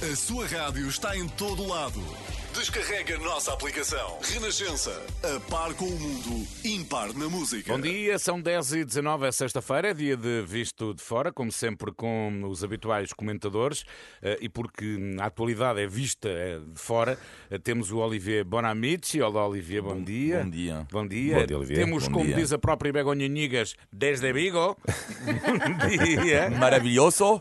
A sua rádio está em todo lado. Descarrega a nossa aplicação. Renascença. A par com o mundo, impar na música. Bom dia, são 10 e 19 é sexta-feira, é dia de Visto de Fora, como sempre com os habituais comentadores, eh, e porque a atualidade é vista eh, de fora, eh, temos o Olivier Bonamici. Olá, Olivier, bom, dia. bom dia. Bom dia. Bom dia, Olivier. Temos, Bom como dia. diz a própria Begonha Nigas, desde Vigo. bom dia. Maravilhoso.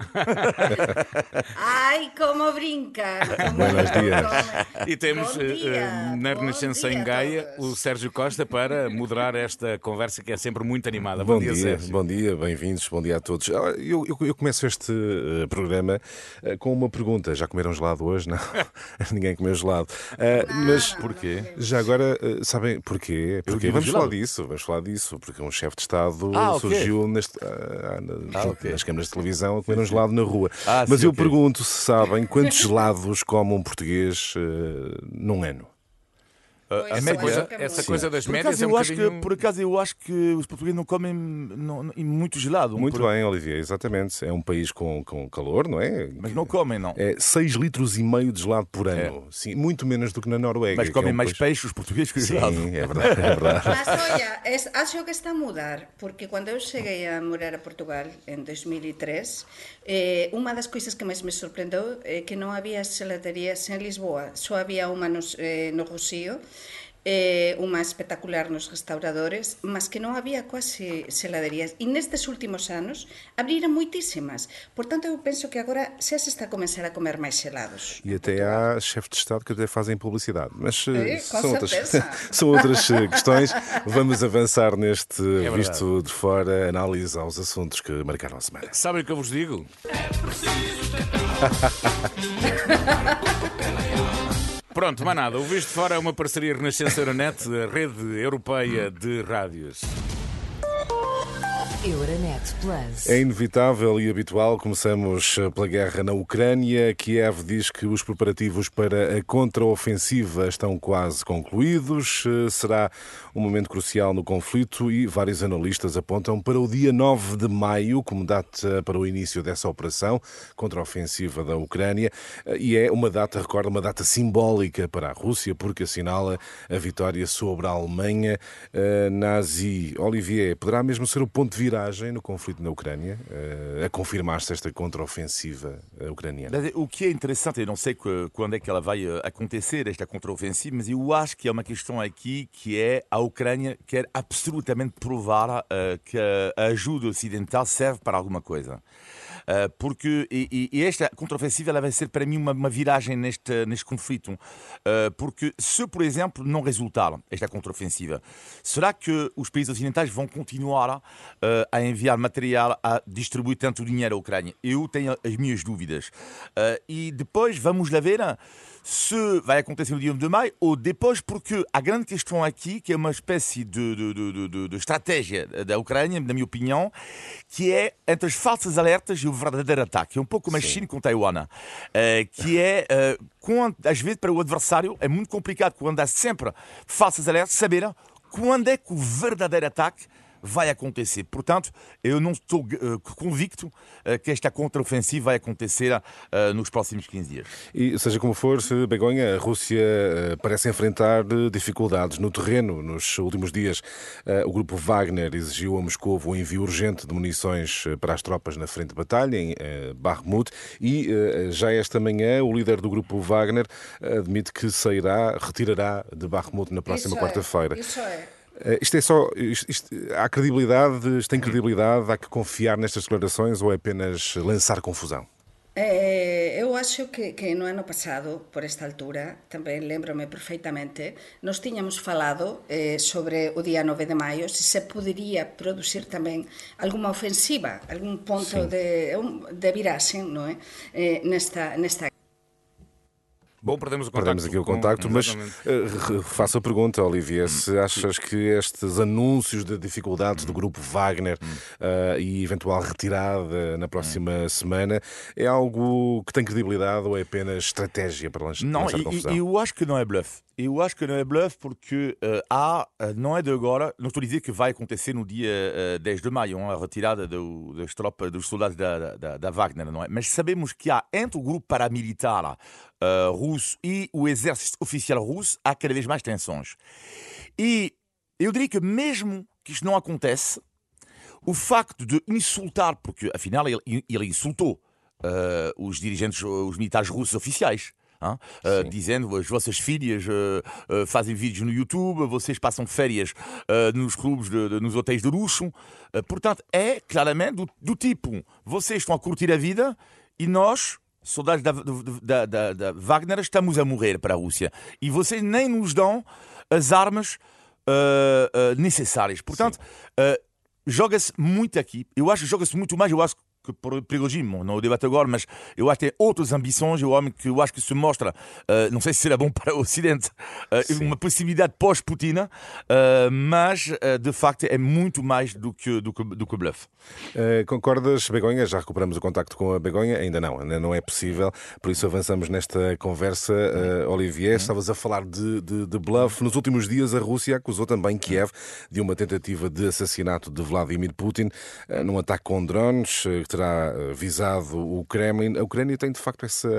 Ai, como brinca! Como Buenos dias. E temos eh, dia, eh, na Renascença dia em Gaia o Sérgio Costa para moderar esta conversa que é sempre muito animada. Bom, Bom dia, Sérgio. bom dia, bem-vindos, bom dia a todos. Ah, Eu, eu- eu começo este eh, programa com uma pergunta. Já comeram gelado hoje? Não, ninguém comeu gelado. Ah, mas Porquê? já agora, sabem porquê? Porque digo vamos gelado. falar disso, vamos falar disso, porque um chefe de Estado Ah, surgiu neste, ah, na- Ah, ok. nas câmaras de televisão a comer um gelado na rua. Ah, mas sim, eu ok. pergunto se sabem quantos gelados come um português num ano. Pois, Essa, coisa, é essa muito. coisa das Por médias acaso, é um eu acho que, por acaso eu acho que os portugueses não comem não, não- muito gelado. Muito Por- bem, Olivier, exatamente. É um país com, com calor, não é? Mas não comem, não. É 6 litros e meio de gelado por ano. Sim, muito menos do que na Noruega. Mas que comem é um mais país- peixe os portugueses que gelado. Sim, é verdade, é verdade. Mas olha, es, acho que está a mudar, porque quando eu cheguei a morar a Portugal em 2003, eh, uma das coisas que mais me surpreendeu é que não havia gelaterias em Lisboa, só havia uma nos, eh, no Rocio, eh, uma espectacular nos restauradores, mas que non había quase geladerías. E nestes últimos anos abriram moitísimas. Por tanto, eu penso que agora xa se está a comenzar a comer máis gelados. E até há chefes de Estado que até fazem publicidade. Mas eh, É, com são, outras, são outras eh, questões. Vamos avançar neste É visto de fora, análise aos assuntos que marcaram a semana. Sabem o que eu vos digo? Pronto, mais nada. O Visto Fora é uma parceria Renascença Euronet, a rede europeia de rádios. Euronet Plus. É inevitável e habitual. Começamos eh, pela guerra na Ucrânia. Kiev diz que os preparativos para a contraofensiva estão quase concluídos. Eh, Será um momento crucial no conflito e vários analistas apontam para o dia 9 de maio como data para o início dessa operação contraofensiva da Ucrânia. Eh, E é uma data, recorda, uma data simbólica para a Rússia porque assinala a vitória sobre a Alemanha nazi. Olivier, poderá mesmo ser o ponto de no conflito na Ucrânia, eh, a confirmar-se esta contraofensiva eh, ucraniana? Mas O que é interessante, eu não sei quando é que ela vai eh, acontecer, esta contraofensiva, mas eu acho que é uma questão aqui que é a Ucrânia quer absolutamente provar eh, que a ajuda ocidental serve para alguma coisa. Eh, porque e, e- esta contraofensiva ela vai ser para mim uma, uma viragem neste, neste conflito. Eh, porque se, por exemplo, não resultar esta contraofensiva, será que os países ocidentais vão continuar eh, a enviar material, a distribuir tanto dinheiro à Ucrânia? Eu tenho as minhas dúvidas. E depois vamos lá ver se vai acontecer no dia 1 de maio ou depois, porque a grande questão aqui, que é uma espécie de, de, de- de- estratégia da Ucrânia, na minha opinião, que é entre as falsas alertas e o verdadeiro ataque. É um pouco como a China com Taiwan. que é, quando, às vezes, para o adversário, é muito complicado quando há sempre falsas alertas, saber quando é que o verdadeiro ataque vai acontecer. Portanto, eu não estou eh, convicto eh, que esta contraofensiva vai acontecer eh, nos próximos 15 dias. E, seja como for, se Begonha, a Rússia parece enfrentar dificuldades no terreno. Nos últimos dias, o grupo Wagner exigiu a Moscou o envio urgente de munições para as tropas na frente de batalha, em Bakhmut, e já esta manhã o líder do grupo Wagner admite que sairá, retirará de Bakhmut na próxima é, quarta-feira. Isso é. Eh, Isto é só. Isto, isto- há credibilidade, isto tem credibilidade, há que confiar nestas declarações ou é apenas lançar confusão? Eh, eu acho que, que no ano pasado, por esta altura, tamén lembro-me perfeitamente, nos tiñamos falado eh, sobre o día 9 de maio, se se podería producir tamén alguma ofensiva, algún ponto de, de viraxe, non é? Eh, nesta, nesta Bom, perdemos o contacto. Perdemos aqui o contacto, mas uh, faço a pergunta, Olivier, hum, se achas que estes anúncios de dificuldades hum. do grupo Wagner uh, e eventual retirada na próxima hum. semana é algo que tem credibilidade ou é apenas estratégia para lançar não, confusão? Não, eu acho que não é bluff. Eu acho que não é bluff porque uh, há, não é de agora, não estou a dizer que vai acontecer no dia uh, 10 de maio, a retirada do, das tropas, dos soldados da, da, da, Wagner, não é? Mas sabemos que há entre o grupo paramilitar uh, russo e o exército oficial russo, há cada vez mais tensões. E eu diria que mesmo que isto não acontece, o facto de insultar, porque afinal ele, ele insultou os dirigentes, os militares russos oficiais, Uh, dizendo as vossas filhas uh, fazem vídeos no YouTube, vocês passam férias nos clubes, de, de, nos hotéis de luxo. portanto, é claramente do, do, tipo: vocês estão a curtir a vida e nós, soldados da, da, da, da, Wagner, estamos a morrer para a Rússia. E vocês nem nos dão as armas necessárias. Portanto, joga-se muito aqui. Eu acho que joga-se muito mais. Eu acho que Prigogine, não o debate agora, mas eu acho que tem outras ambições, o homem que eu acho que se mostra, uh, não sei se será bom para o Ocidente, uh, uma possibilidade pós-Putina, uh, mas de facto é muito mais do que, do que, do que bluff. concordas, Begonha? Já recuperamos o contacto com a Begonha? Ainda não, ainda não é possível, por isso avançamos nesta conversa. Olivier, uhum. estavas a falar de, de, de, bluff. Nos últimos dias, a Rússia acusou também Kiev de uma tentativa de assassinato de Vladimir Putin num ataque com drones que terá eh, visado o Kremlin. A Ucrânia tem de facto essa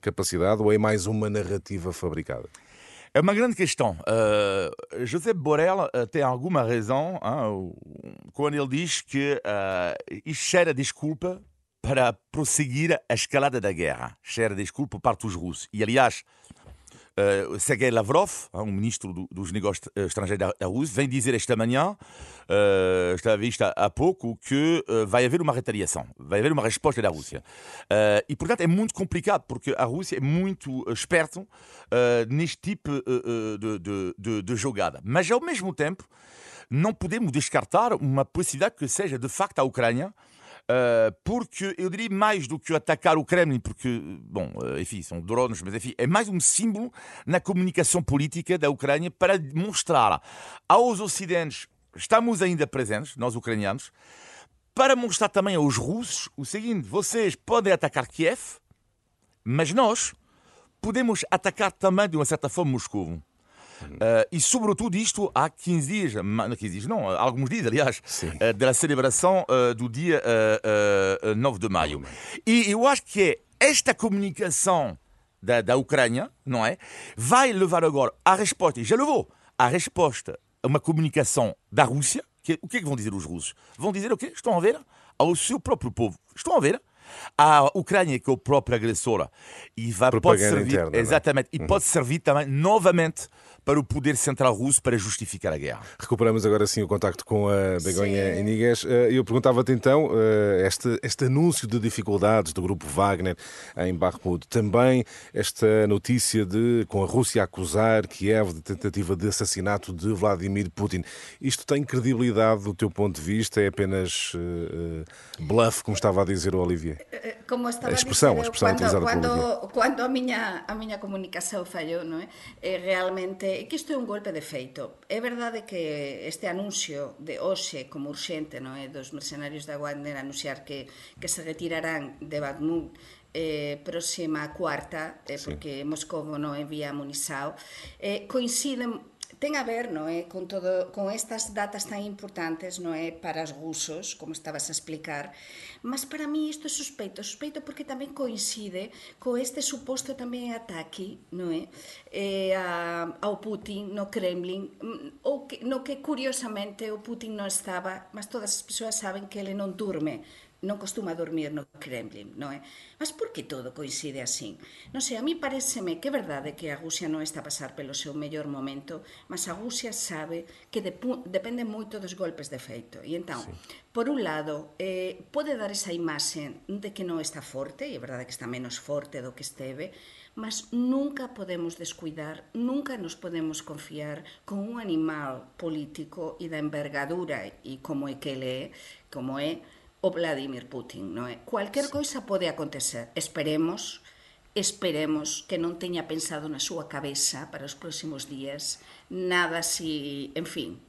capacidade ou é mais uma narrativa fabricada? É uma grande questão. Uh, José Borrell uh, tem alguma razão hein, quando ele diz que uh, isto cheira desculpa para prosseguir a escalada da guerra. Cheira desculpa parte dos russos. E, aliás, Uh, Sergei Lavrov, um ministro do, dos negócios eh, estrangeiros da, Rússia, vem dizer esta manhã, uh, está vista há pouco, que uh, vai haver uma retaliação, vai haver uma resposta da Rússia. Uh, e, portanto, é muito complicado, porque a Rússia é muito esperta neste tipo de, de, de, de jogada. Mas, ao mesmo tempo, não podemos descartar uma possibilidade que seja, de facto, a Ucrânia Uh, porque eu diria mais do que atacar o Kremlin, porque, bom, uh, enfim, são drones, mas enfim, é mais um símbolo na comunicação política da Ucrânia para mostrar aos ocidentes, estamos ainda presentes, nós ucranianos, para mostrar também aos russos o seguinte: vocês podem atacar Kiev, mas nós podemos atacar também, de uma certa forma, Moscou. Uh, e sobretudo isto há 15 dias, não 15 dias, não, alguns dias, aliás, uh, da celebração uh, do dia uh, 9 de maio. E eu acho que é esta comunicação da, da Ucrânia, não é? Vai levar agora a resposta, e já levou, a resposta a uma comunicação da Rússia. Que, o que é que vão dizer os russos? Vão dizer o quê? Estão a ver? Ao seu próprio povo. Estão a ver? A Ucrânia, que é o próprio agressor, e vai, pode servir, interna, é? exatamente, é? e uhum. pode servir também novamente para o poder central russo para justificar a guerra. Recuperamos agora sim o contacto com a Begonha Inigues. Eh, eu perguntava-te então, eh, este, este anúncio de dificuldades do grupo Wagner em Bakhmut, também esta notícia de, com a Rússia a acusar Kiev de tentativa de assassinato de Vladimir Putin, isto tem credibilidade do teu ponto de vista? É apenas uh, bluff, como estava a dizer o Olivier? Como estava a expressão, a, expressão quando, utilizada quando, Olivier. Quando a minha, a minha comunicação falhou, não é? realmente eh, que isto é un golpe de feito. É verdade que este anuncio de hoxe como urxente no, é dos mercenarios da Wagner anunciar que, que se retirarán de Bakhmut eh, próxima cuarta, eh, sí. porque Moscovo non envía a Munisao, eh, coinciden ten a ver, non é, eh, con todo con estas datas tan importantes, non é, eh, para os rusos, como estabas a explicar, mas para mí isto é suspeito, suspeito porque tamén coincide co este suposto tamén ataque, non é, eh, eh, a, ao Putin no Kremlin, mm, ou que, no que curiosamente o Putin non estaba, mas todas as persoas saben que ele non durme, non costuma dormir no Kremlin, non é? Mas por que todo coincide así? Non sei, a mí pareceme que é verdade que a Rusia non está a pasar pelo seu mellor momento, mas a Rusia sabe que depende moito dos golpes de feito. E entón, sí. por un lado, eh, pode dar esa imaxe de que non está forte, e é verdade que está menos forte do que esteve, mas nunca podemos descuidar, nunca nos podemos confiar con un animal político e da envergadura e como é que ele é, como é, o Vladimir Putin, non é? Cualquier sí. coisa pode acontecer. Esperemos esperemos que non teña pensado na súa cabeza para os próximos días nada así, en fin,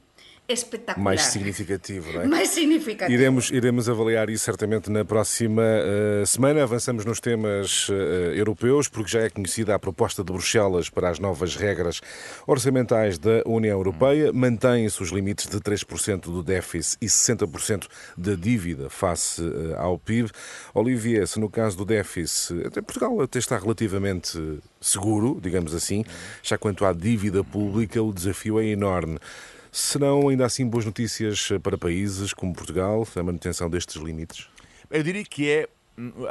espetacular. Mais significativo, não é? Mais significativo. Iremos, iremos avaliar isso certamente na próxima uh, semana. Avançamos nos temas uh, europeus, porque já é conhecida a proposta de Bruxelas para as novas regras orçamentais da União Europeia. Mantêm-se os limites de 3% do déficit e 60% da dívida face uh, ao PIB. Olivier, se no caso do déficit, até Portugal até está relativamente seguro, digamos assim, já quanto à dívida pública, o desafio é enorme. Serão ainda assim boas notícias para países como Portugal, a manutenção destes limites? Eu diria que é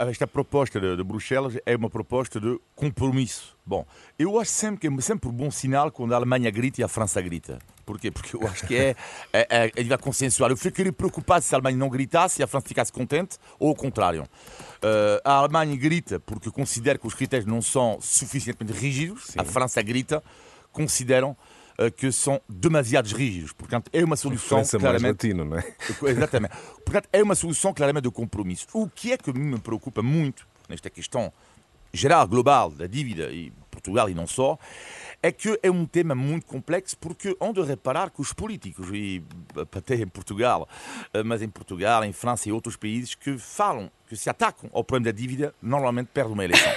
esta proposta de, de, Bruxelas é uma proposta de compromisso. Bom, eu acho sempre que é sempre um bom sinal quando a Alemanha grita e a França grita. Porquê? Porque eu acho que é, é, é, é consensual. Eu ficaria preocupado se a Alemanha não gritasse e a França ficasse contente, ou ao contrário. Uh, a Alemanha grita porque considera que os critérios não são suficientemente rígidos, Sim. a França grita, consideram eh, que são demasiados rígidos. Portanto, é uma solução claramente... latino, não é? Exatamente. Portanto, é uma solução claramente de compromisso. O que é que me preocupa muito nesta questão geral, global, da dívida, e Portugal e não só, é que é um tema muito complexo porque onde reparar que os políticos, e até em Portugal, eh, mas em Portugal, em França e outros países que falam, que se atacam ao problema da dívida, normalmente perdem uma eleição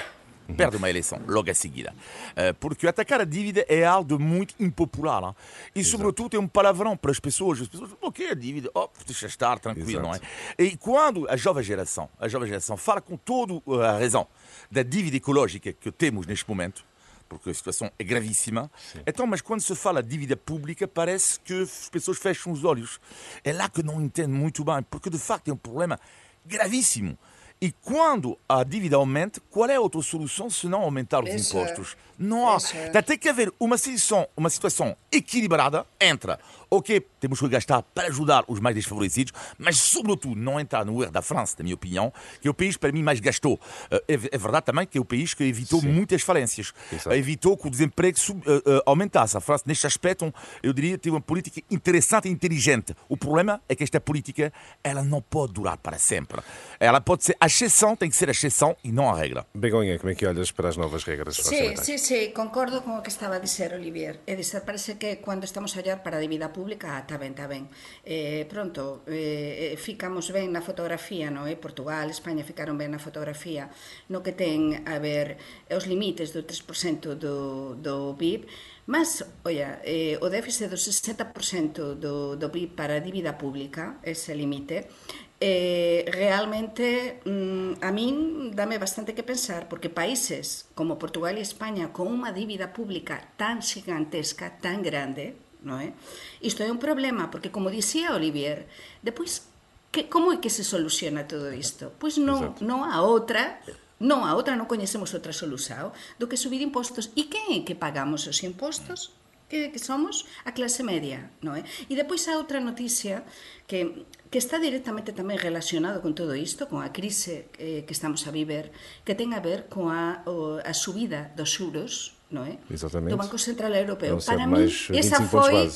perde uma eleição logo a seguida. Eh, porque atacar a dívida é algo muito impopular. Hein? E, sobretudo, é um palavrão para as pessoas. As pessoas, o que é a dívida? Oh, deixa estar, tranquilo, Exato. não é? E quando a jovem geração, a jovem geração fala com toda a razão da dívida ecológica que temos neste momento, porque a situação é gravíssima. Sim. Então, mas quando se fala de dívida pública, parece que as pessoas fecham os olhos. É lá que não entendo muito bem, porque de facto é um problema gravíssimo. E quando a dívida aumenta, qual é a outra solução se não aumentar os Isso impostos? É. Não há. É. Tem que haver uma situação, uma situação equilibrada entre, ok, temos que gastar para ajudar os mais desfavorecidos, mas sobretudo não entrar no erro da França, na minha opinião, que é o país para mim mais gastou. Eh, é, é verdade também que é o país que evitou Sim. muitas falências, Exato. evitou que o desemprego uh, uh, aumentasse. A França, neste aspecto, eu diria, teve uma política interessante e inteligente. O problema é que esta política, ela não pode durar para sempre. Ela pode ser a exceção, tem que ser a exceção e não a regra. Begonha, como é que olhas para as novas regras? Sim, sim, sim. Sí, concordo con o que estaba a dizer Olivier. É dizer, parece que cando estamos a ollar para a dívida pública, ah, está ben, está ben. Eh, pronto, eh, ficamos ben na fotografía, no? Eh? Portugal, España ficaron ben na fotografía no que ten a ver os limites do 3% do, do PIB, Mas, oia, eh, o déficit do 60% do, do PIB para a dívida pública, ese limite, eh, realmente mm, a min dame bastante que pensar porque países como Portugal e España con unha dívida pública tan gigantesca, tan grande, é? Isto é un problema porque como dicía Olivier, depois que como é que se soluciona todo isto? Pois non, non a outra Non, a outra non coñecemos outra solución do que subir impostos. E quen é que pagamos os impostos? Que, que somos a clase media, non é? E depois a outra noticia que que está directamente tamén relacionado con todo isto, con a crise eh, que estamos a viver, que ten a ver con a, o, a subida dos xuros non é? Exatamente. do Banco Central Europeo. Para mí, esa foi...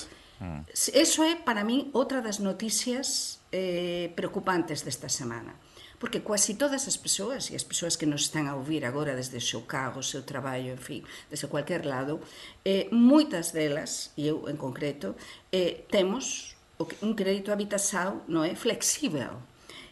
Eso é, para mí, outra das noticias eh, preocupantes desta semana. Porque quasi todas as persoas, e as persoas que nos están a ouvir agora desde o seu cargo, o seu traballo, en fin, desde cualquier lado, eh, moitas delas, e eu en concreto, eh, temos un crédito habitação non é flexível.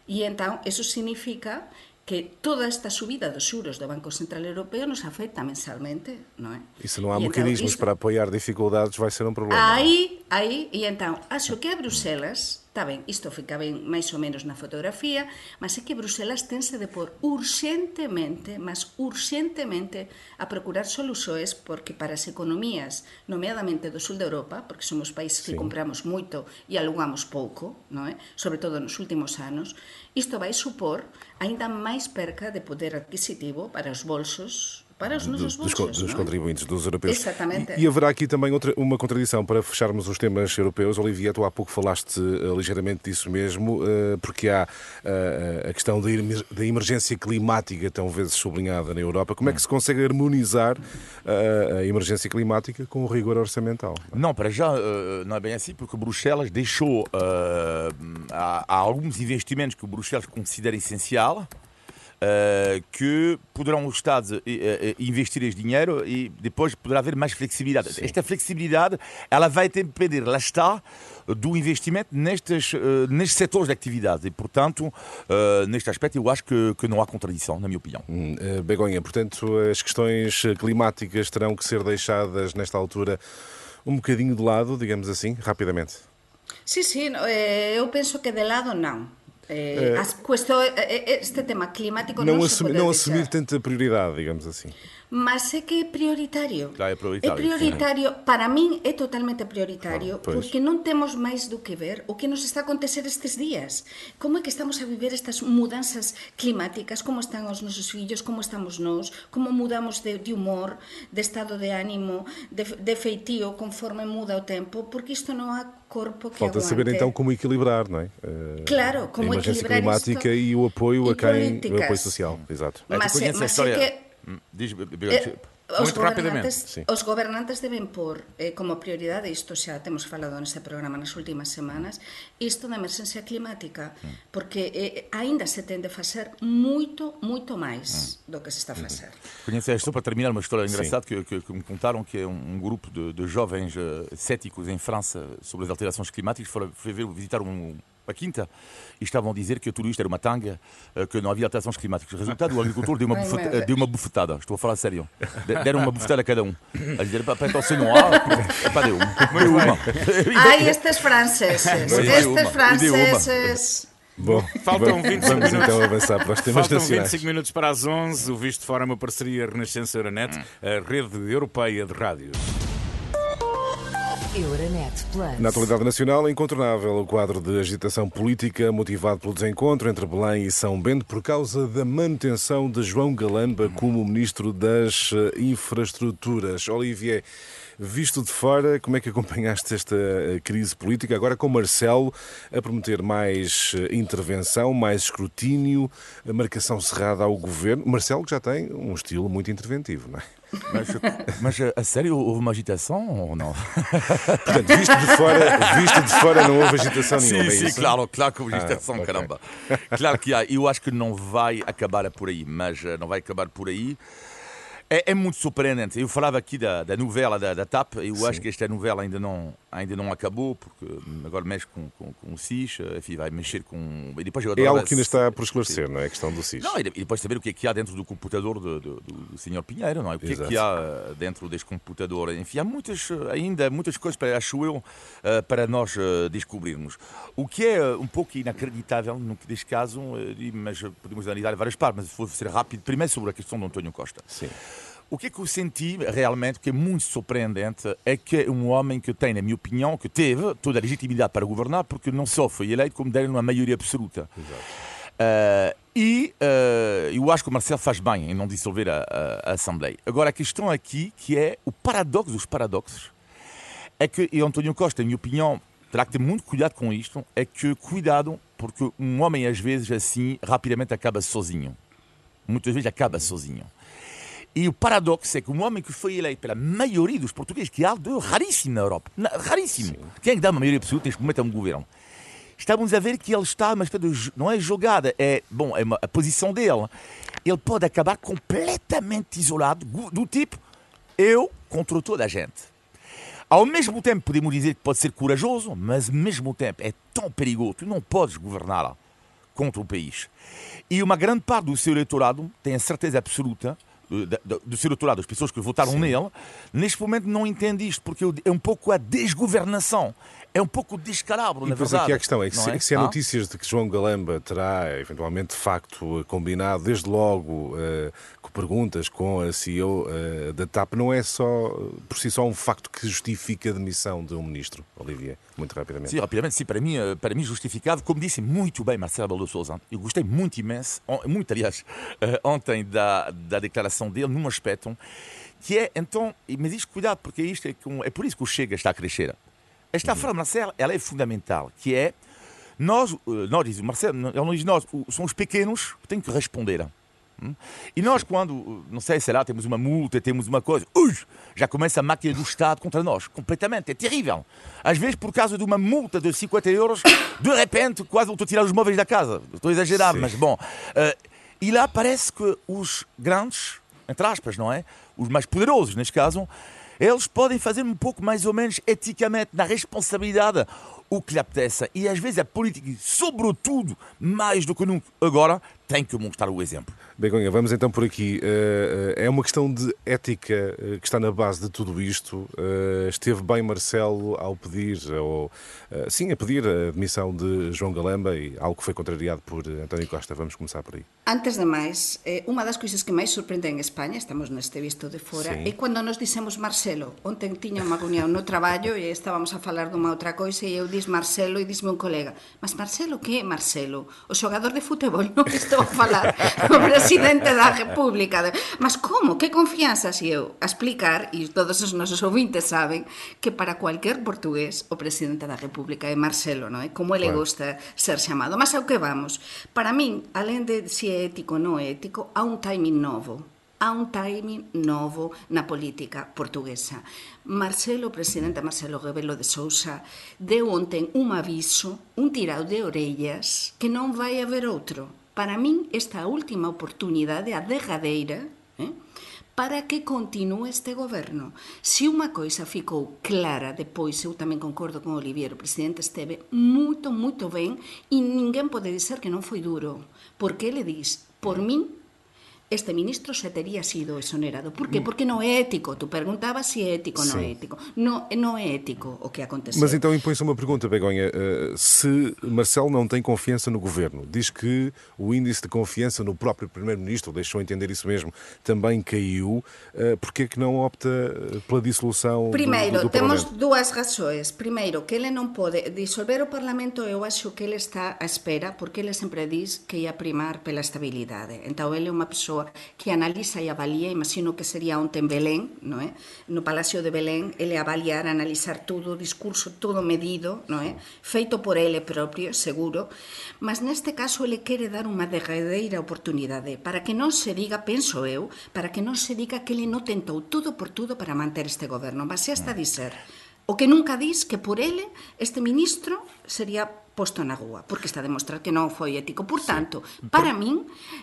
E então, eso significa que toda esta subida dos xuros do Banco Central Europeo nos afecta mensalmente, non é? E se non há e mecanismos então, para apoiar dificuldades, vai ser um problema. Aí, aí, e então, acho que a Bruselas Está ben, isto fica ben máis ou menos na fotografía, mas é que Bruselas tense de por urxentemente, mas urxentemente, a procurar soluxoes porque para as economías, nomeadamente do sul de Europa, porque somos países que sí. compramos moito e alugamos pouco, non é? sobre todo nos últimos anos, isto vai supor aínda máis perca de poder adquisitivo para os bolsos para os nossos dos, bolsos, dos, contribuintes, dos europeus. Exatamente. E, e, haverá aqui também outra, uma contradição para fecharmos os temas europeus. Olivia, tu há pouco falaste uh, ligeiramente disso mesmo, uh, porque há uh, a questão da, da, emergência climática, tão vezes sublinhada na Europa. Como é que se consegue harmonizar a emergência climática com o rigor orçamental? Não, para já não é bem assim, porque Bruxelas deixou há, há alguns investimentos que o Bruxelas considera essencial que poderão os Estados uh, uh, investir esse dinheiro e depois poderá haver mais flexibilidade. Sim. Esta flexibilidade ela vai depender, lá está, do investimento nestes, nestes setores de atividade e, portanto, neste aspecto eu acho que, que, não há contradição, na minha opinião. Hum, Begonha, portanto, as questões climáticas terão que ser deixadas nesta altura um bocadinho de lado, digamos assim, rapidamente. Sim, sim, eh, eu penso que de lado não. Eh, eh, este tema climático não, não, assumir, não assumir tanta prioridade, digamos assim. mas é que é prioritario. Claro, é prioritario. É prioritario, sí. para min é totalmente prioritario, claro, porque non temos máis do que ver o que nos está a acontecer estes días. Como é que estamos a viver estas mudanzas climáticas, como están os nosos fillos, como estamos nós, como mudamos de, de humor, de estado de ánimo, de, de feitío conforme muda o tempo, porque isto non há corpo que Falta aguante. saber então como equilibrar, não é? Eh, claro, como a equilibrar climática isto e o apoio e a quem, políticas. o apoio social, exato. Mas, mas, é que Diz, eh, os gobernantes, os gobernantes deben por eh, como prioridade, isto xa temos falado neste programa nas últimas semanas, isto da emerxencia climática, mm. porque eh, aínda se tende a facer moito, moito máis mm. do que se está a facer. Conhece isto para terminar uma história engraçada que, que, que, me contaram que é um, um grupo de, de jovens uh, céticos em França sobre as alterações climáticas foram, foi visitar um a quinta, e estavam a dizer que tudo isto era uma tanga, eh, que não havia alterações climáticas. Resultado, o agricultor deu uma, bufeta, deu uma bufetada. Estou a falar sério. Deram uma bufetada a cada um. A dizer, então se não há, pá, deu, deu uma. Ai, estas franceses. Estas franceses. Bom, faltam 25 vamos minutos. então avançar para os temas Faltam nacionais. 25 minutos para as 11. O Visto Fora é uma parceria Renascença Euronet, a rede europeia de rádios. Euronet Plus. Na atualidade nacional, é incontornável o quadro de agitação política motivado pelo desencontro entre Belém e São Bento por causa da manutenção de João Galamba como Ministro das eh, Infraestruturas. Olivier, visto de fora, como é que acompanhaste esta eh, crise política? Agora com Marcelo a prometer mais eh, intervenção, mais escrutínio, marcação cerrada ao governo. Marcelo que já tem um estilo muito interventivo, não é? Mas, mas, a sério, houve uma agitação ou não? Portanto, visto de fora, visto de fora não houve agitação nenhuma. Sim, é sim, claro, claro que houve agitação, ah, okay. caramba. Claro que há. Eu acho que não vai acabar por aí, mas eh, não vai acabar por aí. É, é, muito surpreendente. Eu falava aqui da, da novela da, da TAP, eu Sim. acho que esta novela ainda não, ainda não acabou, porque agora mexe com, com, com o SIS, enfim, vai mexer com. E depois é algo que ainda está por esclarecer, não é? A questão do SIS. Não, e depois saber o que é que há dentro do computador do, do, do Sr. Pinheiro, não é? O que Exato. é que há eh, dentro deste computador. Enfim, há muitas, eh, ainda muitas coisas, para, acho eu, eh, para nós descobrirmos. O que é um pouco inacreditável, neste caso, mas podemos analisar várias partes, mas vou ser rápido. Primeiro sobre a questão do António Costa. Sim. O que é que eu senti realmente, que é muito surpreendente, é que um homem que tem, na minha opinião, que teve toda a legitimidade para governar, porque não só foi eleito, como deram uma maioria absoluta. Uh, e uh, eu acho que o Marcelo faz bem em não dissolver a, a, a, Assembleia. Agora, a questão aqui, que é o paradoxo dos paradoxos, é que, e António Costa, na minha opinião, terá que ter muito cuidado com isto, é que cuidado, porque um homem às vezes assim, rapidamente acaba sozinho. Muitas vezes acaba sozinho. E o paradoxo é que um homem que foi eleito pela maioria dos portugueses, que é algo raríssimo na Europa, raríssimo. Sim. Quem é que dá uma maioria absoluta neste momento é um governo. Estamos a ver que ele está, mas não é jogada, é, bom, é uma, a posição dele. Ele pode acabar completamente isolado, do tipo, eu contra toda a gente. Ao mesmo tempo, podemos dizer que pode ser corajoso, mas ao mesmo tempo é tão perigoso, tu não podes governar contra o país. E uma grande parte do seu eleitorado tem a certeza absoluta do, do seu doutorado, as pessoas que votaram Sim. nele, neste momento não entende isto, porque é um pouco a desgovernação. É um pouco descalabro, e na verdade. aqui a questão é que, se, é? se há notícias de que João Galamba terá, eventualmente, de facto, combinado, desde logo, uh, com perguntas com a CEO uh, eh, da TAP, não é só, por si só, um facto que justifica a demissão de um ministro, Olivier, muito rapidamente. Sim, rapidamente, sim, para mim, eh, para mim justificado, como disse muito bem Marcelo Belo Souza, eu gostei muito imenso, muito, aliás, ontem da, da declaração dele, num aspecto, que é, então, mas isto, cuidado, porque isto é, é por isso que o Chega está a crescer. Esta uhum. Marcelo, ela é fundamental, que é nós, eh, nós diz Marcelo, ele não diz nós, são os pequenos que têm que responder. Hum? E nós, quando, não sei, sei lá, temos uma multa, temos uma coisa, ui, já começa a máquina do Estado contra nós, completamente, é terrível. Às vezes, por causa de uma multa de 50 euros, de repente, quase vou tirar os móveis da casa. Estou a exagerar, Sim. mas bom. Uh, E lá parece que os grandes, entre aspas, não é? Os mais poderosos, neste caso, eles podem fazer um pouco mais ou menos eticamente, na responsabilidade, o que lhe apetece. E às vezes a política, sobretudo, mais do que nunca agora, tem que mostrar o exemplo. Begonha, vamos então por aqui. Eh, eh, é uma questão de ética eh, que está na base de tudo isto. Esteve bem Marcelo ao pedir, ou, sim, a pedir a admissão de João Galamba e algo que foi contrariado por António Costa. Vamos começar por aí. Antes de mais, uma das coisas que mais surpreende em Espanha, estamos neste visto de fora, sim. é quando nos dissemos Marcelo. Ontem tinha uma reunião no trabalho e estávamos a falar de uma outra coisa e eu disse Marcelo e disse-me um colega, mas Marcelo, que é Marcelo? O xogador de futebol, non estou a falar presidente da República. Mas como? Que confianza? Si eu a explicar, e todos os nosos ouvintes saben, que para cualquier portugués o presidente da República é Marcelo, non é? Como ele claro. gusta ser chamado. Mas ao que vamos? Para min, alén de si é ético ou non é ético, há un timing novo há un timing novo na política portuguesa. Marcelo, presidente Marcelo Rebelo de Sousa, deu ontem un aviso, un tirado de orellas, que non vai haber outro Para min, esta última oportunidade, a derradeira, eh, para que continue este goberno. Se unha coisa ficou clara depois, eu tamén concordo con Olivier, o presidente esteve moito, moito ben e ninguén pode dizer que non foi duro, porque ele dis, por min este ministro se tería sido exonerado. Por qué? Mm. Porque non é ético. Tu perguntabas se é ético ou non é ético. Non, non é ético o que aconteceu. Mas então impõe-se uma pergunta, Begonha. Uh, se Marcelo não tem confiança no governo, diz que o índice de confiança no próprio primeiro-ministro, deixou entender isso mesmo, também caiu, uh, por que é que não opta eh, pela dissolução Primeiro, do, do, temos dúas razões. Primeiro, que ele non pode disolver o Parlamento, eu acho que ele está á espera, porque ele sempre diz que ia primar pela estabilidade. Então, ele é unha persoa persoa que analiza e avalía, imagino que sería onte en Belén, no, eh? é? no Palacio de Belén, ele avaliar, analizar todo o discurso, todo medido, no é? feito por ele propio, seguro, mas neste caso ele quere dar unha derradeira oportunidade para que non se diga, penso eu, para que non se diga que ele non tentou todo por todo para manter este goberno, mas se hasta dizer o que nunca dis que por ele este ministro sería posto na rúa, porque está a demostrar que non foi ético. Por tanto, sí. para Por... min,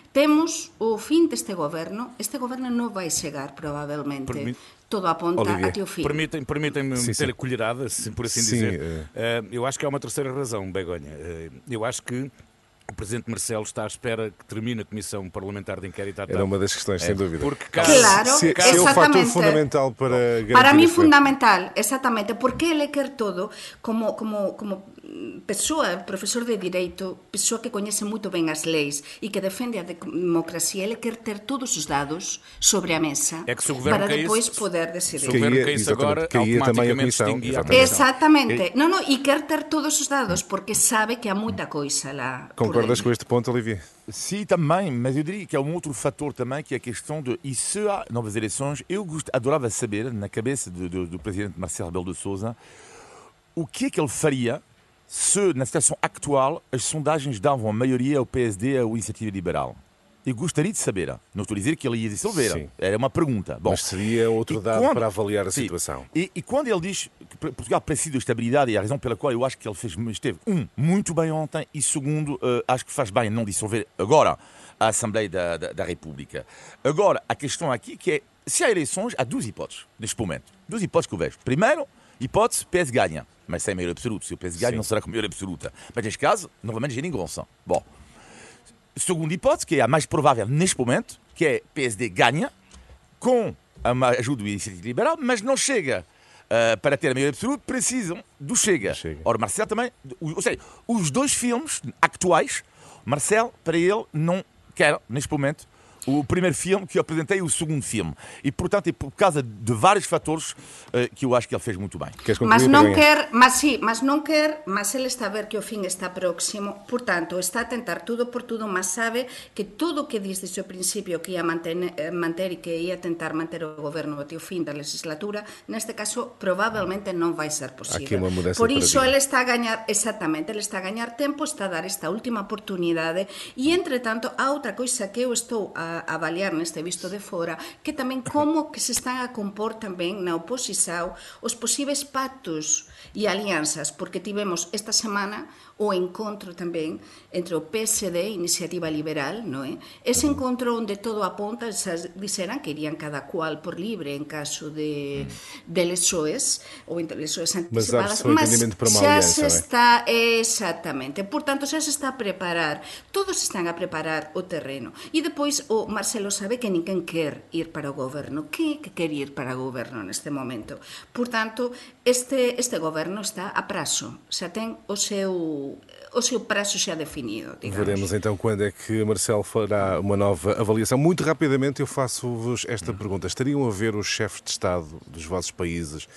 temos o fin deste goberno. Este goberno non vai chegar, probablemente. Todo aponta Olivier, até o fim. Permitem-me permitem meter a colherada, por assim sim, dizer. Uh, eu acho que há uma terceira razão, Begonha. Uh, eu acho que o Presidente Marcelo está à espera que termine a Comissão Parlamentar de Inquérito à Era uma das questões, é, sem dúvida. Porque caso, claro, se, se é o fator fundamental para garantir Para mim, fundamental, exatamente, porque ele quer todo como, como, como persoa, profesor de Direito, persoa que coñece moito ben as leis e que defende a democracia, ele quer ter todos os dados sobre a mesa é que se o para caísse, depois poder decidir. Se o governo caísse agora, automaticamente extinguia a Exatamente. Não, não, e quer ter todos os dados, porque sabe que há muita coisa lá. Concordas com este ponto, Olivier? Sim, também, mas eu diria que há um outro fator também, que é a questão de, e se há novas eleições, eu gost, adorava saber, na cabeça do, do, do presidente Marcelo Rebelo de Sousa, o que é que ele faria se, na situação atual, as sondagens davam a maioria ao PSD ou Iniciativa Liberal. Eu gostaria de saber. Não estou a dizer que ele ia dissolver. Sim. Era uma pergunta. Bom, Mas seria outro dado quando, para avaliar a sim, situação. E, e, quando ele diz que Portugal precisa de estabilidade, e a razão pela qual eu acho que ele fez, esteve, um, muito bem ontem, e segundo, uh, acho que faz bem não dissolver agora a Assembleia da, da, da, República. Agora, a questão aqui que é, se há eleições, há duas hipóteses neste momento. Duas hipóteses que eu vejo. Primeiro, hipótese, PS ganha mas sem maioria absoluta. Se o PS ganha, não será com maioria absoluta. Mas neste caso, novamente, geringonça. Bom, segunda hipótese, que é a mais provável neste momento, que é PSD ganha, com a ajuda do Iniciativa Liberal, mas não chega uh, para ter a maioria absoluta, precisam do Chega. Chega. Ora, Marcel também, ou seja, os dois filmes atuais, Marcel, para ele, não quer, neste momento, o primeiro filme que eu apresentei o segundo filme. E, portanto, é por causa de vários fatores uh, que eu acho que ele fez muito bem. Mas não quer, mas sim, mas não quer, mas ele está a ver que o fim está próximo, portanto, está a tentar tudo por tudo, mas sabe que tudo o que diz desde o princípio que ia manter, eh, manter e que ia tentar manter o governo até o fim da legislatura, neste caso, provavelmente non vai ser posible. Por iso, ele está a gañar, exactamente, ele está a gañar tempo, está a dar esta última oportunidade, e, entre tanto, há outra coisa que eu estou a a, a avaliar neste visto de fora que tamén como que se están a compor tamén na oposición os posibles pactos e alianzas, porque tivemos esta semana o encontro tamén entre o PSD e Iniciativa Liberal, non é? Ese encontro onde todo aponta, xa dixeran que irían cada cual por libre en caso de, de lesoes ou lesoes anticipadas, mas, mas xa se está, exactamente, por tanto xa se está a preparar, todos están a preparar o terreno. E depois o Marcelo sabe que ninguén quer ir para o goberno, que que quer ir para o goberno neste momento. Por tanto, este, este goberno está a prazo, xa ten o seu o seu prazo já definido. Digamos. Veremos então quando é que Marcelo fará uma nova avaliação. Muito rapidamente eu faço-vos esta pergunta. Estariam a ver os chefes de Estado dos vossos países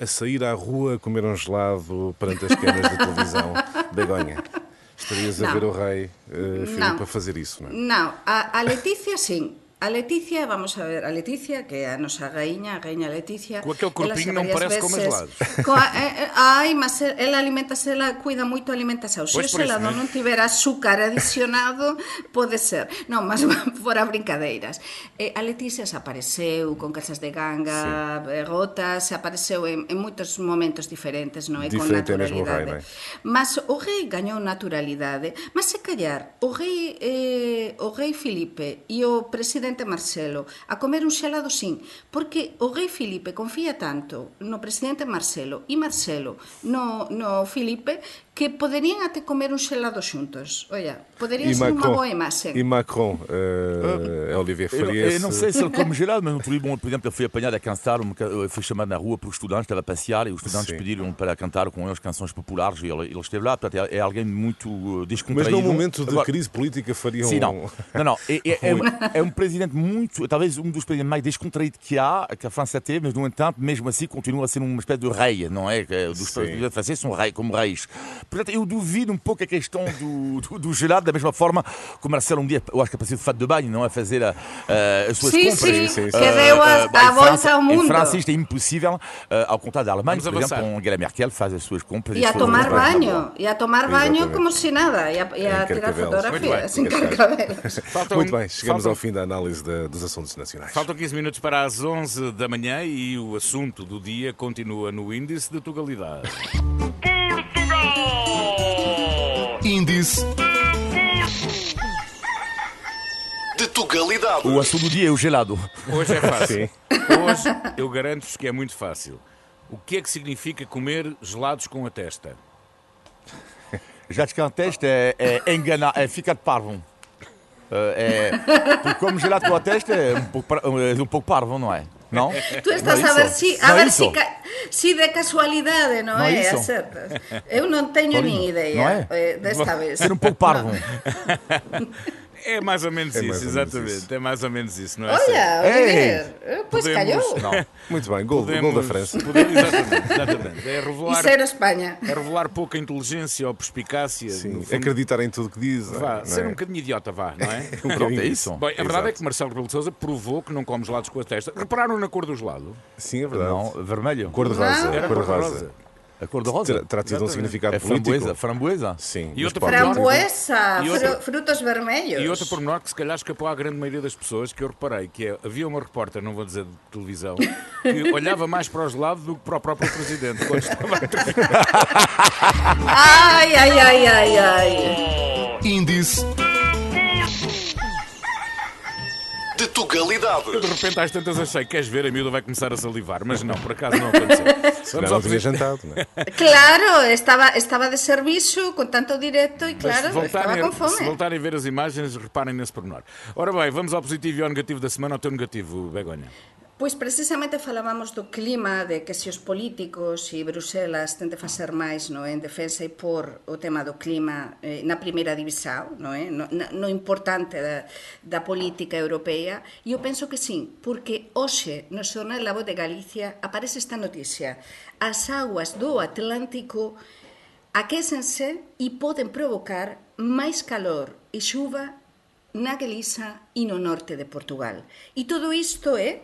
a sair à rua a comer um gelado perante as câmeras da televisão? Begonha. Estarias a ver o rei uh, Filipe a fazer isso, não é? Não, a, a Letícia sim. A Leticia, vamos a ver, a Leticia, que é a nosa gaiña, a gaiña Leticia... Coa que o corpín non parece como las. Coa, eh, eh, ai, mas ela alimentase, ela cuida moito, alimentase ao pues se ela non, non tiver azúcar adicionado, pode ser. Non, mas fora brincadeiras. Eh, a Leticia se apareceu con calzas de ganga, sí. Eh, gotas, se apareceu en, en moitos momentos diferentes, non é? Con naturalidade. Rei, mas o rei gañou naturalidade, mas se callar, o rei, eh, o rei Filipe e o presidente presidente Marcelo a comer un xelado sin, porque o rei Filipe confía tanto no presidente Marcelo? E Marcelo no, no Filipe que poderían até comer un xelado xuntos. Olha, poderia ser Macron, uma boa imagem. E Macron, uh, uh, Olivier Farias... Eu, eu não sei se ele come gelado, mas no Turíbon, por exemplo, ele foi apanhado a cantar, foi chamado na rua por estudantes, estava a passear, e os estudantes Sim. pediram para cantar com eles canções populares, e ele, ele esteve lá, portanto, é, é alguém muito descontraído. Mas num momento de Agora, crise política faria Sim, não. Não, não, é, é, é, um, é um presidente muito, talvez um dos presidentes mais descontraídos que há, que a França teve, mas, no entanto, mesmo assim, continua a ser uma espécie de rei, não é? Dos presidentes franceses são rei, como reis. Portanto, eu duvido um pouco a questão do, do, do, gelado, da mesma forma que o Marcelo um dia, eu acho que apareceu de fato de banho, não é? Fazer a, a, as suas sim, compras. Sim, sim, sim. Uh, deu a, uh, a volta ao mundo. Em França isto é impossível, uh, ao contrário da Alemanha, por exemplo, Angela Merkel faz as suas compras. E a tomar banho, e a tomar banho como se nada, e a, e a tirar fotografias, sem carcavelos. Muito bem, chegamos ao fim da análise de, dos assuntos nacionais. Faltam 15 minutos para as 11 da manhã e o assunto do dia continua no índice de tugalidade. Índice de Tugalidade. O assunto do dia é o gelado. Hoje é fácil. Hoje eu garanto-vos que é muito fácil. O que é que significa comer gelados com a testa? Gelados com a testa é, é enganar, é ficar parvo. É, como gelado com a testa é um pouco, é um pouco parvo, não é? Não? Tu estás a ver si, a ver si, si de casualidade, non, é? Iso. Acertas. Eu non teño nin idea é? desta vez. Ser un pouco parvo. É mais ou menos é isso, exatamente. Isso. É mais ou menos isso, não é? Olha, Oliver, pois podemos... calhou. Não. Muito bem, gol, podemos, gol da França. Podemos, exatamente, exatamente. É revelar, e ser a Espanha. É revelar pouca inteligência ou perspicácia. Sim, fundo, acreditar em tudo que diz. Vá, ser é? um bocadinho idiota, vá, não é? um Pronto, é isso. Bem, a verdade Exato. é que Marcelo Rebelo de Sousa provou que não come gelados com a testa. Repararam na cor do gelado? Sim, é verdade. Não, vermelho. Cor de rosa. Era cor de rosa. A cor de rosa? Terá tido um significado é político. Framboesa, framboesa. Sim. E outra framboesa, e outra, frutos vermelhos. E outra pormenor que se calhar escapou à grande maioria das pessoas, que eu reparei, que é, havia uma repórter, não vou dizer de televisão, que olhava mais para os lados do que para o próprio presidente, quando estava a Ai, ai, ai, ai, ai. Índice de Tugalidade. De repente às tantas achei, queres ver, a miúda vai começar a salivar, mas não, por acaso não aconteceu. Vamos não tinha jantado, não é? Claro, estava, estava de serviço com tanto direto e claro, estava com fome. Se voltarem a ver as imagens, reparem nesse pormenor. Ora bem, vamos ao positivo e ao negativo da semana, ao teu negativo, Begonha. Pois precisamente falábamos do clima de que se os políticos e Bruselas tente facer máis no en defensa e por o tema do clima eh, na primeira divisao, no, é? no, no importante da, da política europea, e eu penso que sim, porque hoxe no xornal La Voz de Galicia aparece esta noticia. As aguas do Atlántico aquécense e poden provocar máis calor e chuva na Galiza e no norte de Portugal. E todo isto é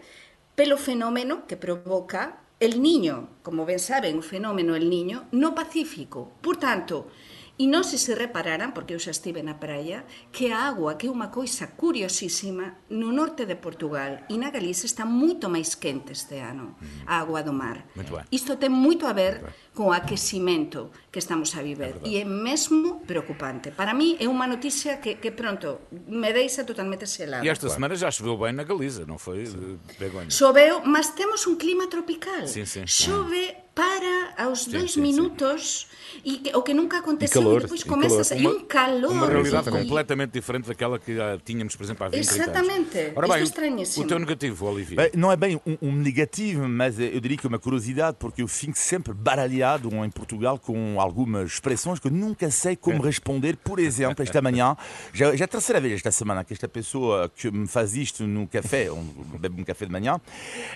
pelo fenómeno que provoca el niño, como ben saben, o fenómeno el niño, no Pacífico. Por tanto, E non se se repararan, porque eu xa estive na praia, que a agua, que é unha coisa curiosísima, no norte de Portugal e na Galiza está moito máis quente este ano, mm. a agua do mar. Isto ten moito a ver co aquecimento que estamos a viver e é mesmo preocupante. Para mí é unha noticia que, que pronto me deixa totalmente selada. E esta semana já choveu bem na Galiza, non foi? Begonha. Choveu, mas temos un clima tropical. Sim, sim. Chove para aos dois sim, sim. minutos e que, o que nunca aconteceu calor, e depois e começa a calor. e um calor. Uma realidade e- completamente diferente daquela que tínhamos, por exemplo, há 20 30 anos. Exatamente. Ora Isto bem, é o- teu negativo, Olivia. Bem, não é bem um, um negativo, mas eu diria que é uma curiosidade, porque eu fico sempre baralhado em Portugal com algumas expressões que eu nunca sei como responder. Por exemplo, esta manhã, já, já é a terceira vez esta semana que esta pessoa que me faz isto no café, onde bebe um café de manhã,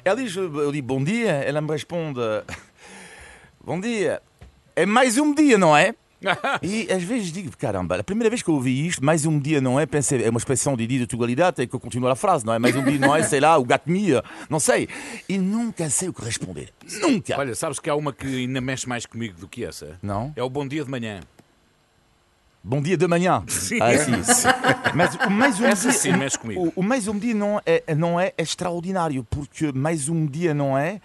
ela diz, eu digo bom dia, ela me responde bom dia, é mais um dia, não é? E às vezes digo, caramba, a primeira vez que eu ouvi isto, mais um dia não é, pensei, é uma expressão de dia de atualidade, é que eu continuo a frase, não é? Mais um dia não é, sei lá, o gato mia, não sei. E nunca sei o que responder. Nunca. Olha, sabes que há uma que ainda mexe mais comigo do que essa? Não? É o bom dia de manhã. Bom dia de manhã. Ah, sim, sim. Mas o mais um Essa dia, sim mexe comigo. O, o mais um dia não é, não é extraordinário, porque mais um dia não é,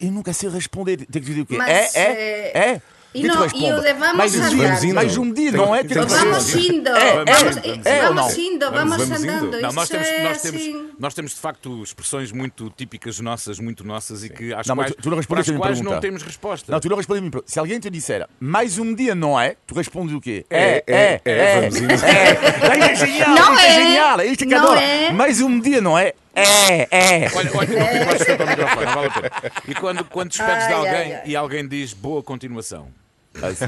eu nunca sei responder. Tem que dizer o quê? Mas, é, é, é. e é não- e o respondes? de vamos mais um andar. dia, Vamos indo. mais um dia, não é? Tem- Tem que tem ser- Vamos indo, É, vamos, é, é vamos não? indo, vamos, Vamos indo. andando. Não, nós temos, é nós, temos, assim. nós temos de facto expressões muito típicas nossas, muito nossas e que às Não, mas quais, tu- tu não para as minha quais pergunta. não temos resposta. Não, tu não respondes a mim. Se alguém te disser mais um dia não é, tu respondes o quê? É, é, é, vamos indo. É, é genial, Não isto é, genial, isto é que não adoro. é. Mais um dia não é? É, é. Olha, olha, não tem mais tempo ao microfone, não vale a pena. E quando, quando despedes de Ai, alguém ai, ai. e alguém diz boa continuação. Assim.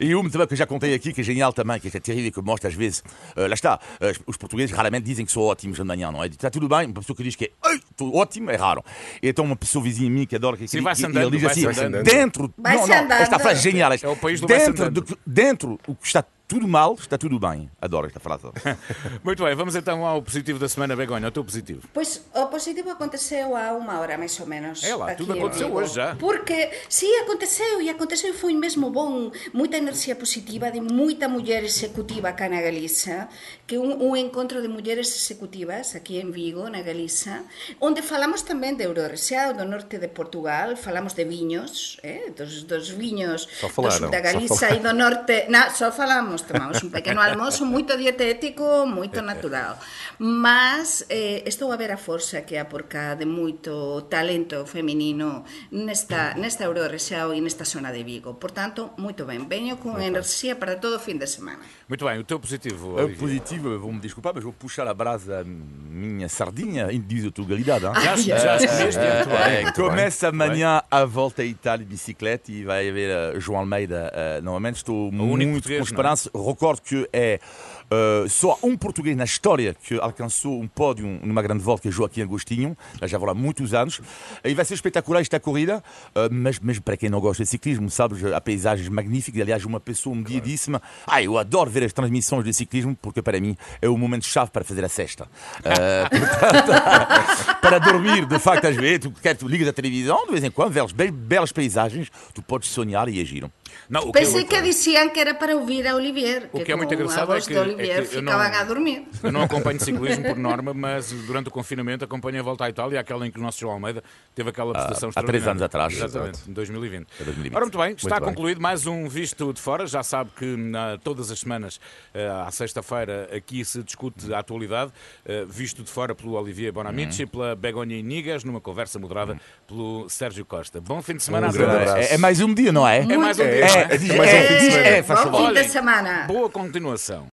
E um também que eu já contei aqui, que é genial também, que é terrível, que mostra às vezes. eh, lá está, eh, os portugueses raramente dizem que são ótimos de manhã, não é? Está tudo bem, uma pessoa que diz que é "Ei, estou ótimo é raro. E então uma pessoa vizinha minha que adora que Sim, que- vai-se que- andando, ele diz vai-se assim: andando. dentro. Vai-se não, não, andando. esta frase é genial. É o país do vai-se dentro, andando. do, dentro o que está tudo mal, está tudo bem. Adoro esta frase. Muito bem, vamos então ao positivo da semana, Begonha, o teu positivo. Pois o positivo aconteceu há uma hora, mais ou menos. É lá, tudo aconteceu hoje já. Porque, sí, aconteceu, e aconteceu e foi mesmo bom. Moita enerxía positiva de moita muller executiva cá na Galiza, que un, un encontro de mulleres executivas aquí en Vigo, na Galiza, onde falamos tamén de Eurorexao, do norte de Portugal, falamos de viños, eh, dos, dos viños Só do sur da Galiza e do norte. Na, só falamos, almorzamos, tomamos un pequeno almozo moito dietético, moito natural. Mas eh, estou a ver a forza que há por cá de moito talento feminino nesta, nesta Eurorexao e nesta zona de Vigo. Por tanto, moito ben. Veño con enerxía para todo o fin de semana. Muito bem, o teu positivo, É Olivia. positivo, vão me desculpar, mas vou puxar a brasa da minha sardinha, diz a tua realidade. hein? Já, escolheste. É, começa amanhã a volta à Itália de bicicleta e vai haver uh, João Almeida uh, novamente. Estou muito com esperança. Recordo que é uh, só um português na história que alcançou um pódio numa grande volta, que é Joaquim Agostinho. Já vão lá muitos anos. E vai ser espetacular esta corrida, mas mesmo para quem não gosta de ciclismo, sabes, há paisagens magníficas. Aliás, uma pessoa um dia disse-me: ah, eu adoro ver as transmissões de ciclismo, porque para mim é o momento-chave para fazer a cesta. Uh, portanto, para dormir, de facto, às vezes, tu, tu ligas a televisão, de vez em quando, vês be- belas paisagens, tu podes sonhar e agir. Não, o que é Pensei muito- que dician que era para ouvir a Olivier. O que é muito engraçado a é voz que- de é Olivier que eu não- a dormir. Eu não acompanho ciclismo por norma, mas durante o confinamento acompanho a volta à Itália, aquela em que o nosso João Almeida teve aquela prestação há três anos atrás. Exatamente, em 2020. 2020. Ora, muito bem, está bem. concluído mais um Visto de Fora. Já sabe que na- todas as semanas, eh, à sexta-feira, aqui se discute a atualidade, visto de fora pelo Olivier Bonamici e pela Begonha Inigas, numa conversa moderada pelo Sérgio Costa. Bom fim de semana Um a todos. É, é mais um dia, não é? É mais um dia. É, não é? é, diz- Mais um é, fim de semana. é, faz Bom favor. fim de Olhem, semana. Boa continuação.